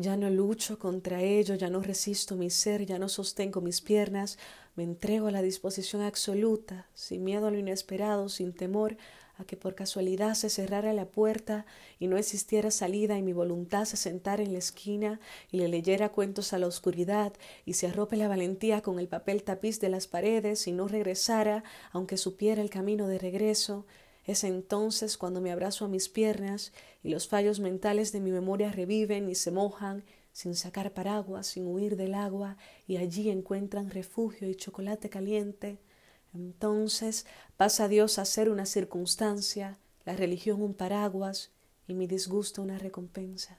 Ya no lucho contra ello, ya no resisto mi ser, ya no sostengo mis piernas, me entrego a la disposición absoluta, sin miedo a lo inesperado, sin temor a que por casualidad se cerrara la puerta y no existiera salida y mi voluntad se sentara en la esquina y le leyera cuentos a la oscuridad y se arrope la valentía con el papel tapiz de las paredes y no regresara aunque supiera el camino de regreso, es entonces cuando me abrazo a mis piernas y los fallos mentales de mi memoria reviven y se mojan sin sacar paraguas, sin huir del agua, y allí encuentran refugio y chocolate caliente. Entonces pasa Dios a ser una circunstancia, la religión un paraguas y mi disgusto una recompensa.